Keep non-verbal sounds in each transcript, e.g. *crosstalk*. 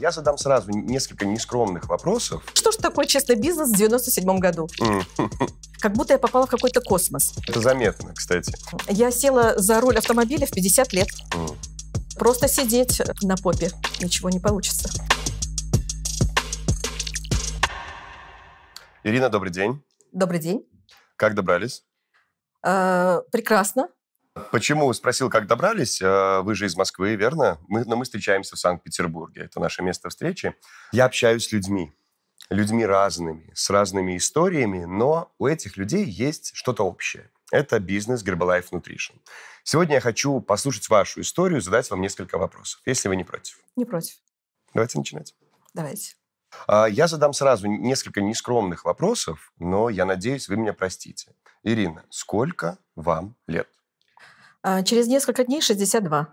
Я задам сразу несколько нескромных вопросов. Что ж такое честный бизнес в 97 году? Как будто я попала в какой-то космос. Это заметно, кстати. Я села за руль автомобиля в 50 лет. Просто сидеть на попе ничего не получится. Ирина, добрый день. Добрый день. Как добрались? Э, прекрасно. Почему спросил, как добрались? Э, вы же из Москвы, верно? Мы, но мы встречаемся в Санкт-Петербурге. Это наше место встречи. Я общаюсь с людьми. Людьми разными, с разными историями, но у этих людей есть что-то общее. Это бизнес Herbalife Nutrition. Сегодня я хочу послушать вашу историю, задать вам несколько вопросов, если вы не против. Не против. Давайте начинать. Давайте. А, я задам сразу несколько нескромных вопросов, но я надеюсь, вы меня простите. Ирина, сколько вам лет? А, через несколько дней 62.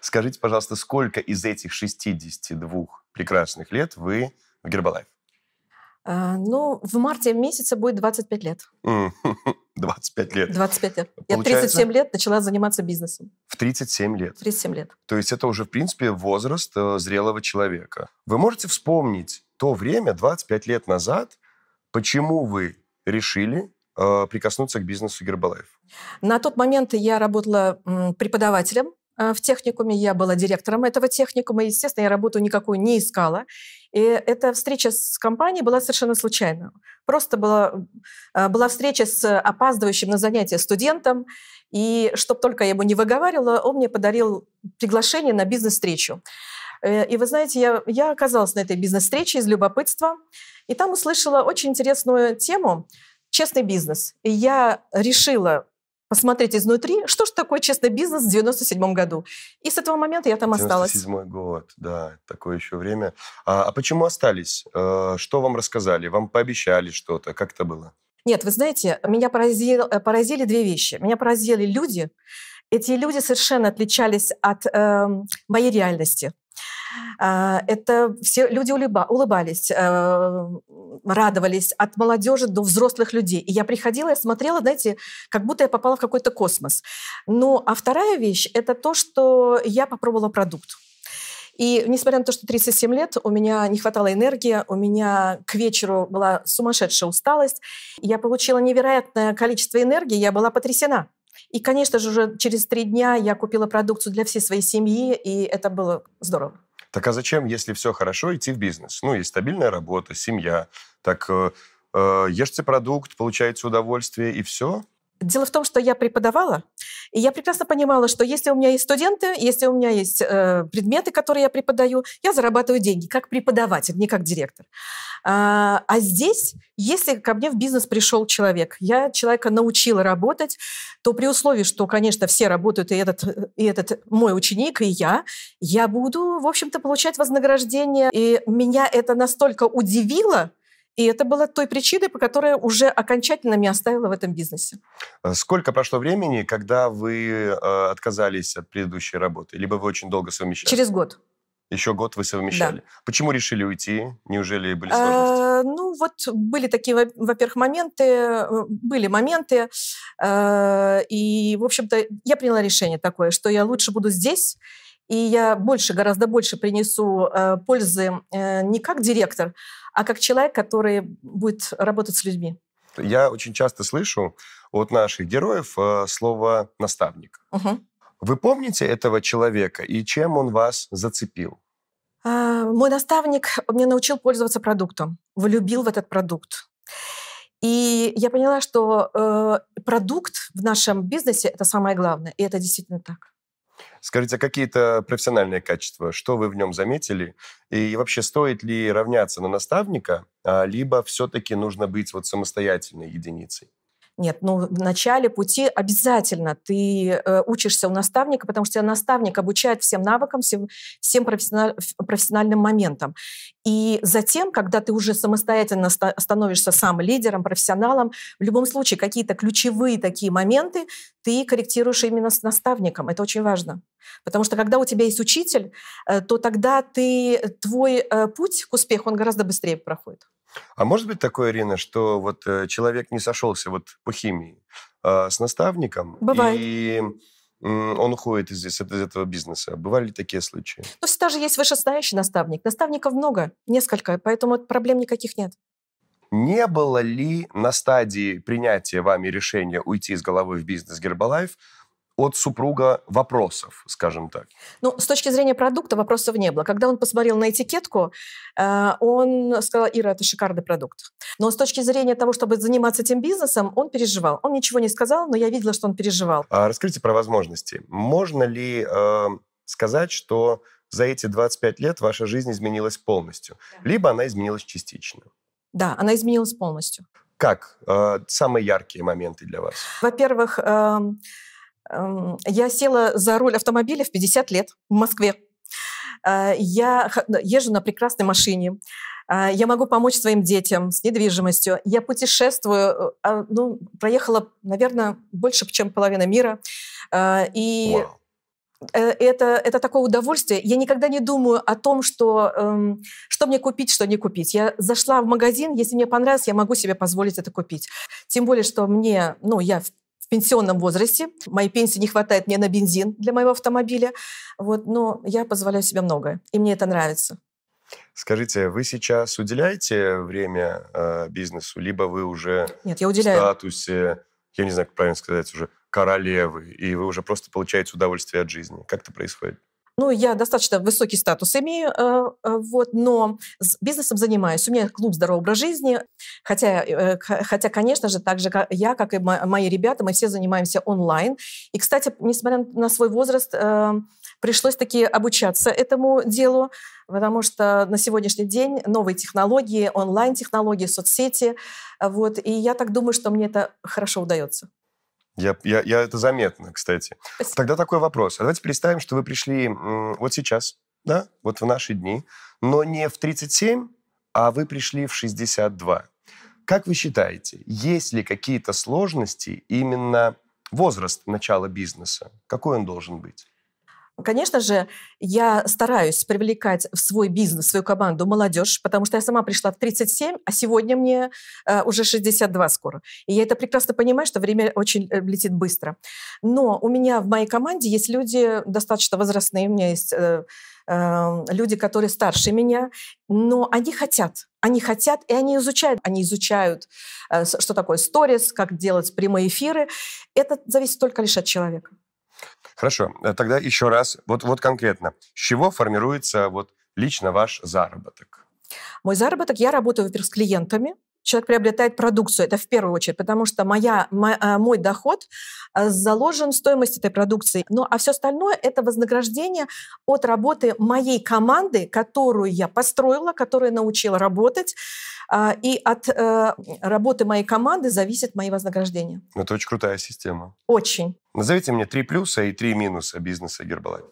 Скажите, пожалуйста, сколько из этих 62 прекрасных лет вы в Гербалайф? А, ну, в марте месяце будет 25 лет. 25 *laughs* лет. 25 лет. Получается... Я 37 лет начала заниматься бизнесом. В 37 лет? 37 лет. То есть это уже, в принципе, возраст э, зрелого человека. Вы можете вспомнить то время, 25 лет назад, почему вы решили прикоснуться к бизнесу Гербалайф? На тот момент я работала преподавателем э, в техникуме, я была директором этого техникума, естественно, я работу никакую не искала. И эта встреча с компанией была совершенно случайна. Просто была, э, была встреча с опаздывающим на занятие студентом, и чтобы только я ему не выговаривала, он мне подарил приглашение на бизнес-встречу. Э, и вы знаете, я, я оказалась на этой бизнес-встрече из любопытства, и там услышала очень интересную тему «Честный бизнес». И я решила посмотреть изнутри, что же такое честный бизнес в 97 году. И с этого момента я там осталась. 97 год, да, такое еще время. А, а почему остались? Э, что вам рассказали? Вам пообещали что-то? Как это было? Нет, вы знаете, меня поразили, э, поразили две вещи. Меня поразили люди. Эти люди совершенно отличались от э, моей реальности. А, это все люди улыбались, э, радовались от молодежи до взрослых людей. И я приходила и смотрела, знаете, как будто я попала в какой-то космос. Ну, а вторая вещь – это то, что я попробовала продукт. И несмотря на то, что 37 лет, у меня не хватало энергии, у меня к вечеру была сумасшедшая усталость, я получила невероятное количество энергии, я была потрясена. И, конечно же, уже через три дня я купила продукцию для всей своей семьи, и это было здорово. Так а зачем, если все хорошо, идти в бизнес? Ну, есть стабильная работа, семья. Так э, э, ешьте продукт, получаете удовольствие и все. Дело в том, что я преподавала, и я прекрасно понимала, что если у меня есть студенты, если у меня есть э, предметы, которые я преподаю, я зарабатываю деньги как преподаватель, не как директор. А, а здесь, если ко мне в бизнес пришел человек, я человека научила работать, то при условии, что, конечно, все работают, и этот, и этот мой ученик, и я, я буду, в общем-то, получать вознаграждение. И меня это настолько удивило, и это было той причиной, по которой уже окончательно меня оставила в этом бизнесе. Э, сколько прошло времени, когда вы э, отказались от предыдущей работы? Либо вы очень долго совмещали? Через год. Еще год вы совмещали. Да. Почему решили уйти? Неужели были сложности? А, ну, вот были такие, во-первых, моменты, э, были моменты, э, и, в общем-то, я приняла решение такое, что я лучше буду здесь, и я больше, гораздо больше принесу э, пользы э, не как директор, а как человек, который будет работать с людьми. Я очень часто слышу от наших героев э, слово «наставник». Угу. Вы помните этого человека и чем он вас зацепил? А, мой наставник мне научил пользоваться продуктом, влюбил в этот продукт. И я поняла, что э, продукт в нашем бизнесе это самое главное, и это действительно так. Скажите, а какие-то профессиональные качества, что вы в нем заметили? И вообще, стоит ли равняться на наставника, а, либо все-таки нужно быть вот самостоятельной единицей? Нет, ну в начале пути обязательно ты э, учишься у наставника, потому что наставник обучает всем навыкам, всем, всем профессиональ, профессиональным моментам. И затем, когда ты уже самостоятельно становишься сам лидером, профессионалом, в любом случае какие-то ключевые такие моменты ты корректируешь именно с наставником. Это очень важно. Потому что когда у тебя есть учитель, э, то тогда ты, твой э, путь к успеху, он гораздо быстрее проходит. А может быть такое, Ирина, что вот э, человек не сошелся вот по химии э, с наставником? Бывает. И он уходит из, из этого бизнеса. Бывали ли такие случаи? Ну, всегда же есть вышестоящий наставник. Наставников много, несколько, поэтому проблем никаких нет. Не было ли на стадии принятия вами решения уйти с головой в бизнес Гербалайф от супруга вопросов, скажем так? Ну, с точки зрения продукта вопросов не было. Когда он посмотрел на этикетку, э, он сказал, Ира, это шикарный продукт. Но с точки зрения того, чтобы заниматься этим бизнесом, он переживал. Он ничего не сказал, но я видела, что он переживал. А расскажите про возможности. Можно ли э, сказать, что за эти 25 лет ваша жизнь изменилась полностью? Да. Либо она изменилась частично? Да, она изменилась полностью. Как? Э, самые яркие моменты для вас? Во-первых, э, я села за руль автомобиля в 50 лет в Москве. Э, я езжу на прекрасной машине. Э, я могу помочь своим детям с недвижимостью. Я путешествую, э, а, ну, проехала, наверное, больше, чем половина мира. И wow. это, это такое удовольствие. Я никогда не думаю о том, что, эм, что мне купить, что не купить. Я зашла в магазин, если мне понравилось, я могу себе позволить это купить. Тем более, что мне, ну, я в пенсионном возрасте. Моей пенсии не хватает мне на бензин для моего автомобиля. Вот, но я позволяю себе многое, и мне это нравится. Скажите, вы сейчас уделяете время э, бизнесу, либо вы уже Нет, я уделяю. в статусе, я не знаю, как правильно сказать, уже королевы, и вы уже просто получаете удовольствие от жизни? Как это происходит? Ну, я достаточно высокий статус имею, э, э, вот, но бизнесом занимаюсь. У меня клуб «Здоровый образ жизни», хотя, э, хотя, конечно же, так же как я, как и мои ребята, мы все занимаемся онлайн. И, кстати, несмотря на свой возраст, пришлось таки обучаться этому делу, потому что на сегодняшний день новые технологии, онлайн-технологии, соцсети, вот, и я так думаю, что мне это хорошо удается. Я, я, я это заметно, кстати. Спасибо. Тогда такой вопрос. А давайте представим, что вы пришли вот сейчас, да, вот в наши дни, но не в 37, а вы пришли в 62. Как вы считаете, есть ли какие-то сложности именно возраст начала бизнеса? Какой он должен быть? Конечно же, я стараюсь привлекать в свой бизнес, в свою команду молодежь, потому что я сама пришла в 37, а сегодня мне э, уже 62 скоро. И я это прекрасно понимаю, что время очень э, летит быстро. Но у меня в моей команде есть люди достаточно возрастные, у меня есть э, э, люди, которые старше меня, но они хотят, они хотят, и они изучают. Они изучают, э, что такое сторис, как делать прямые эфиры. Это зависит только лишь от человека. Хорошо, э, тогда еще раз, вот, вот конкретно, с чего формируется вот лично ваш заработок? Мой заработок, я работаю, во-первых, с клиентами, человек приобретает продукцию, это в первую очередь, потому что моя, мой, э, мой доход э, заложен в стоимость этой продукции. Ну а все остальное – это вознаграждение от работы моей команды, которую я построила, которую научила работать, и от э, работы моей команды зависит мои вознаграждения. Это очень крутая система. Очень. Назовите мне три плюса и три минуса бизнеса Гербалайф.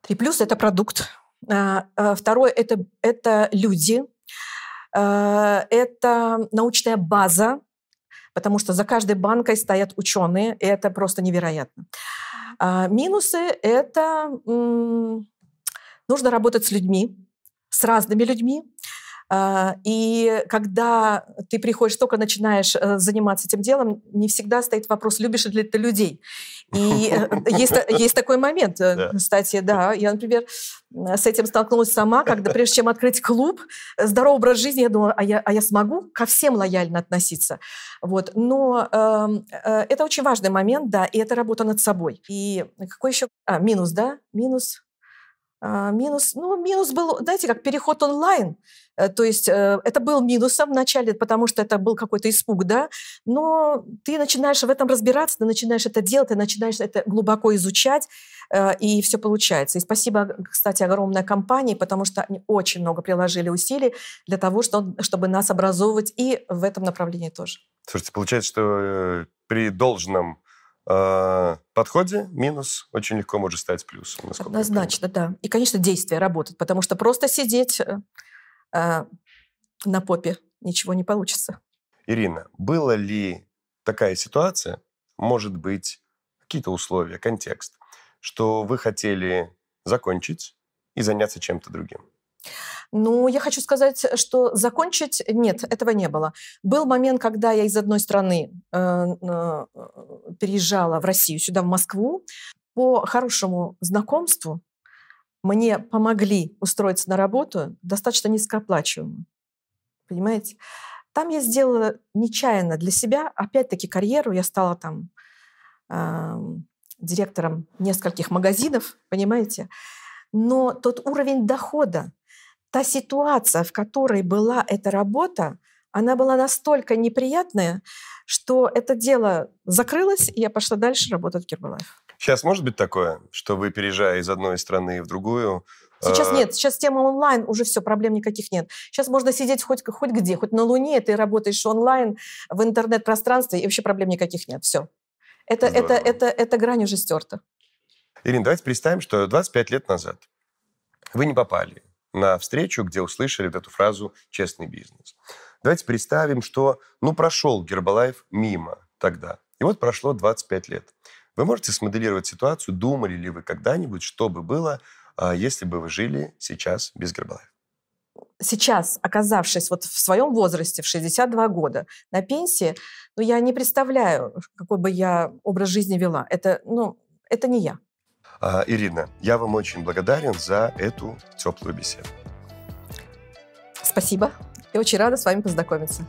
Три плюса – это продукт. А, а, второе – это, это люди. Это научная база, потому что за каждой банкой стоят ученые, и это просто невероятно. Минусы – это нужно работать с людьми, с разными людьми, а, и когда ты приходишь, только начинаешь э, заниматься этим делом, не всегда стоит вопрос, любишь ли ты людей. И э, *laughs* есть, есть такой момент, э, кстати, да. Я, например, с этим столкнулась сама, когда прежде чем открыть клуб, здоровый образ жизни, я думала, а я, а я смогу ко всем лояльно относиться. Вот. Но э, э, это очень важный момент, да, и это работа над собой. И какой еще... А, минус, да? Минус а, минус, ну, минус был, знаете, как переход онлайн. Э, то есть э, это был минусом вначале, потому что это был какой-то испуг, да, но ты начинаешь в этом разбираться, ты начинаешь это делать, ты начинаешь это глубоко изучать, э, и все получается. И спасибо, кстати, огромной компании, потому что они очень много приложили усилий для того, чтобы нас образовывать и в этом направлении тоже. Слушайте, получается, что при должном а, подходе минус очень легко может стать плюсом. Однозначно, да. И, конечно, действие работает, потому что просто сидеть э, э, на попе ничего не получится. Ирина, была ли такая ситуация, может быть, какие-то условия, контекст, что вы хотели закончить и заняться чем-то другим? Ну, я хочу сказать, что закончить нет, этого не было. Был момент, когда я из одной страны э, э, переезжала в Россию, сюда, в Москву, по хорошему знакомству мне помогли устроиться на работу достаточно низкооплачиваемую. Понимаете? Там я сделала нечаянно для себя, опять-таки, карьеру. Я стала там э, директором нескольких магазинов, понимаете? Но тот уровень дохода, та ситуация, в которой была эта работа, она была настолько неприятная, что это дело закрылось, и я пошла дальше работать в Гербалайф. Сейчас может быть такое, что вы, переезжая из одной страны в другую... Сейчас э... нет, сейчас тема онлайн, уже все, проблем никаких нет. Сейчас можно сидеть хоть, хоть где, хоть на Луне, ты работаешь онлайн в интернет-пространстве, и вообще проблем никаких нет, все. Это, это, это, это грань уже стерта. Ирина, давайте представим, что 25 лет назад вы не попали на встречу, где услышали вот эту фразу «честный бизнес». Давайте представим, что ну прошел Гербалайф мимо тогда. И вот прошло 25 лет. Вы можете смоделировать ситуацию, думали ли вы когда-нибудь, что бы было, а, если бы вы жили сейчас без Гербалайф? Сейчас, оказавшись вот в своем возрасте, в 62 года, на пенсии, ну, я не представляю, какой бы я образ жизни вела. Это, ну, это не я. А, Ирина, я вам очень благодарен за эту теплую беседу. Спасибо. Я очень рада с вами познакомиться.